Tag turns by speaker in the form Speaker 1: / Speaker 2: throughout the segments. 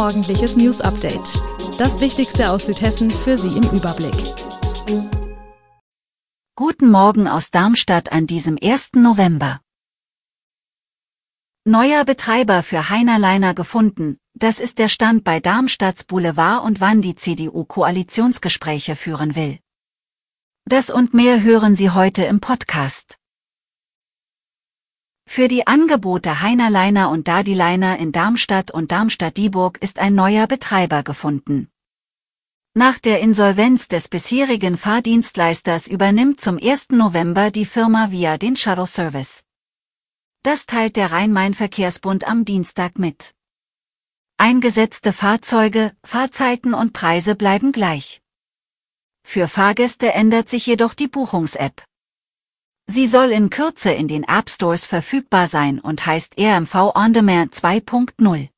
Speaker 1: morgendliches News Update. Das Wichtigste aus Südhessen für Sie im Überblick.
Speaker 2: Guten Morgen aus Darmstadt an diesem 1. November. Neuer Betreiber für Heinerleiner gefunden, das ist der Stand bei Darmstadts Boulevard und wann die CDU Koalitionsgespräche führen will. Das und mehr hören Sie heute im Podcast. Für die Angebote Heinerleiner und Dadiliner in Darmstadt und Darmstadt-Dieburg ist ein neuer Betreiber gefunden. Nach der Insolvenz des bisherigen Fahrdienstleisters übernimmt zum 1. November die Firma via den Shuttle Service. Das teilt der Rhein-Main-Verkehrsbund am Dienstag mit. Eingesetzte Fahrzeuge, Fahrzeiten und Preise bleiben gleich. Für Fahrgäste ändert sich jedoch die Buchungs-App. Sie soll in Kürze in den App Stores verfügbar sein und heißt RMV On Demand 2.0.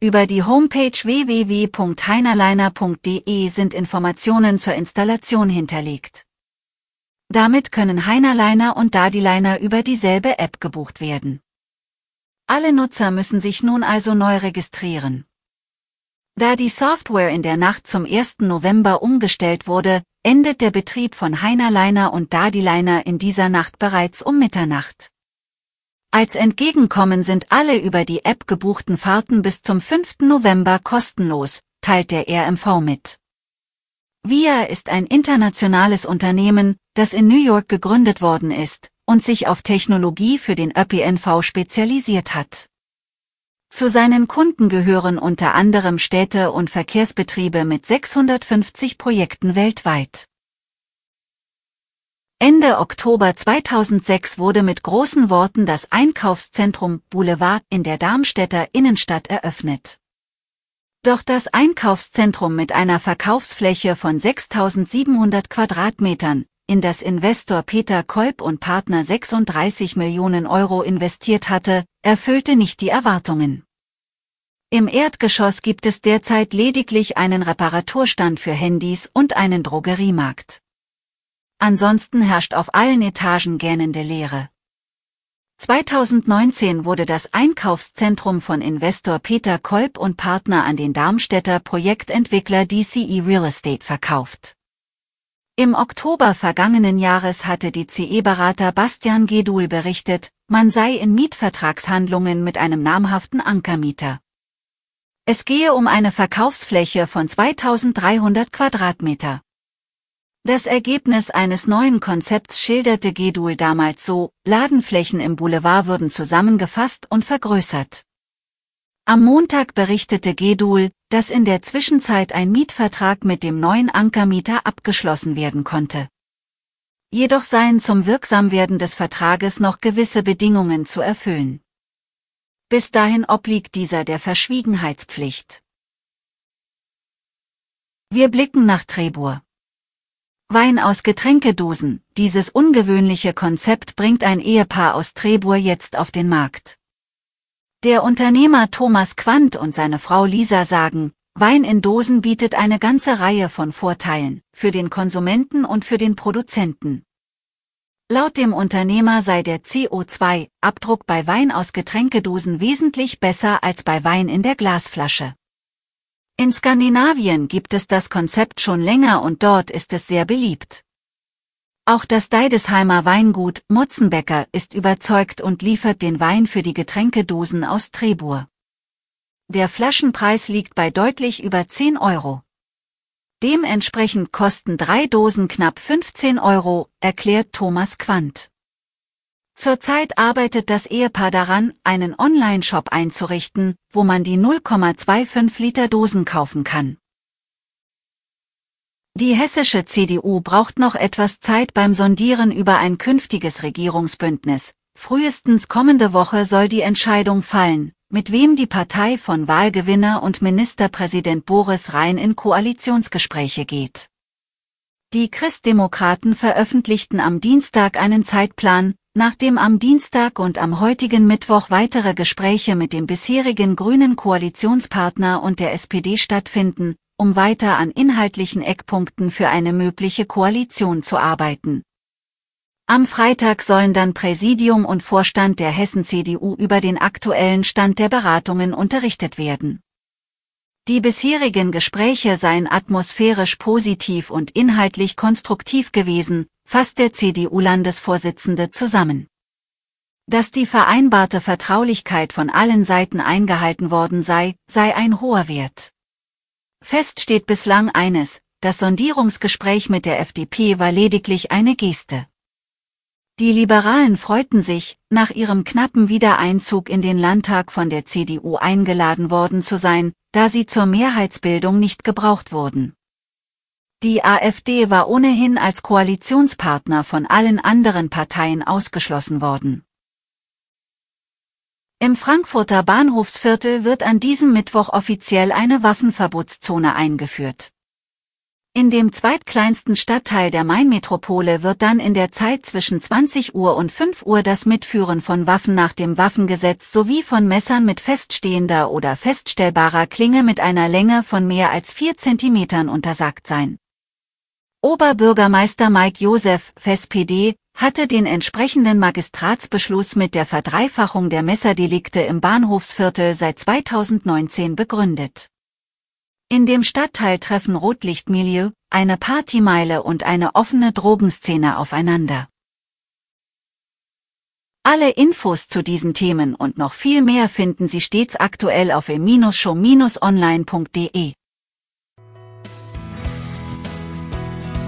Speaker 2: Über die Homepage www.heinerliner.de sind Informationen zur Installation hinterlegt. Damit können Heinerliner und Dadiliner über dieselbe App gebucht werden. Alle Nutzer müssen sich nun also neu registrieren. Da die Software in der Nacht zum 1. November umgestellt wurde, endet der Betrieb von Heinerliner und Dadiliner in dieser Nacht bereits um Mitternacht. Als Entgegenkommen sind alle über die App gebuchten Fahrten bis zum 5. November kostenlos, teilt der RMV mit. VIA ist ein internationales Unternehmen, das in New York gegründet worden ist und sich auf Technologie für den ÖPNV spezialisiert hat. Zu seinen Kunden gehören unter anderem Städte und Verkehrsbetriebe mit 650 Projekten weltweit. Ende Oktober 2006 wurde mit großen Worten das Einkaufszentrum Boulevard in der Darmstädter Innenstadt eröffnet. Doch das Einkaufszentrum mit einer Verkaufsfläche von 6700 Quadratmetern, in das Investor Peter Kolb und Partner 36 Millionen Euro investiert hatte, erfüllte nicht die Erwartungen. Im Erdgeschoss gibt es derzeit lediglich einen Reparaturstand für Handys und einen Drogeriemarkt. Ansonsten herrscht auf allen Etagen gähnende Leere. 2019 wurde das Einkaufszentrum von Investor Peter Kolb und Partner an den Darmstädter Projektentwickler DCE Real Estate verkauft. Im Oktober vergangenen Jahres hatte die CE-Berater Bastian Gedul berichtet, man sei in Mietvertragshandlungen mit einem namhaften Ankermieter. Es gehe um eine Verkaufsfläche von 2300 Quadratmeter. Das Ergebnis eines neuen Konzepts schilderte Gedul damals so, Ladenflächen im Boulevard würden zusammengefasst und vergrößert. Am Montag berichtete Gedul, dass in der Zwischenzeit ein Mietvertrag mit dem neuen Ankermieter abgeschlossen werden konnte. Jedoch seien zum Wirksamwerden des Vertrages noch gewisse Bedingungen zu erfüllen. Bis dahin obliegt dieser der Verschwiegenheitspflicht. Wir blicken nach Trebur. Wein aus Getränkedosen, dieses ungewöhnliche Konzept bringt ein Ehepaar aus Trebur jetzt auf den Markt. Der Unternehmer Thomas Quandt und seine Frau Lisa sagen, Wein in Dosen bietet eine ganze Reihe von Vorteilen, für den Konsumenten und für den Produzenten. Laut dem Unternehmer sei der CO2-Abdruck bei Wein aus Getränkedosen wesentlich besser als bei Wein in der Glasflasche. In Skandinavien gibt es das Konzept schon länger und dort ist es sehr beliebt. Auch das Deidesheimer Weingut Mutzenbecker ist überzeugt und liefert den Wein für die Getränkedosen aus Trebur. Der Flaschenpreis liegt bei deutlich über 10 Euro. Dementsprechend kosten drei Dosen knapp 15 Euro, erklärt Thomas Quandt. Zurzeit arbeitet das Ehepaar daran, einen Online-Shop einzurichten, wo man die 0,25 Liter Dosen kaufen kann. Die hessische CDU braucht noch etwas Zeit beim Sondieren über ein künftiges Regierungsbündnis. Frühestens kommende Woche soll die Entscheidung fallen, mit wem die Partei von Wahlgewinner und Ministerpräsident Boris Rhein in Koalitionsgespräche geht. Die Christdemokraten veröffentlichten am Dienstag einen Zeitplan, nachdem am Dienstag und am heutigen Mittwoch weitere Gespräche mit dem bisherigen grünen Koalitionspartner und der SPD stattfinden, um weiter an inhaltlichen Eckpunkten für eine mögliche Koalition zu arbeiten. Am Freitag sollen dann Präsidium und Vorstand der Hessen-CDU über den aktuellen Stand der Beratungen unterrichtet werden. Die bisherigen Gespräche seien atmosphärisch positiv und inhaltlich konstruktiv gewesen, fasst der CDU-Landesvorsitzende zusammen. Dass die vereinbarte Vertraulichkeit von allen Seiten eingehalten worden sei, sei ein hoher Wert. Fest steht bislang eines, das Sondierungsgespräch mit der FDP war lediglich eine Geste. Die Liberalen freuten sich, nach ihrem knappen Wiedereinzug in den Landtag von der CDU eingeladen worden zu sein, da sie zur Mehrheitsbildung nicht gebraucht wurden. Die AfD war ohnehin als Koalitionspartner von allen anderen Parteien ausgeschlossen worden. Im Frankfurter Bahnhofsviertel wird an diesem Mittwoch offiziell eine Waffenverbotszone eingeführt. In dem zweitkleinsten Stadtteil der Mainmetropole wird dann in der Zeit zwischen 20 Uhr und 5 Uhr das Mitführen von Waffen nach dem Waffengesetz sowie von Messern mit feststehender oder feststellbarer Klinge mit einer Länge von mehr als 4 cm untersagt sein. Oberbürgermeister Mike Josef, FSPD, hatte den entsprechenden Magistratsbeschluss mit der Verdreifachung der Messerdelikte im Bahnhofsviertel seit 2019 begründet. In dem Stadtteil treffen Rotlichtmilieu, eine Partymeile und eine offene Drogenszene aufeinander. Alle Infos zu diesen Themen und noch viel mehr finden Sie stets aktuell auf e-show-online.de.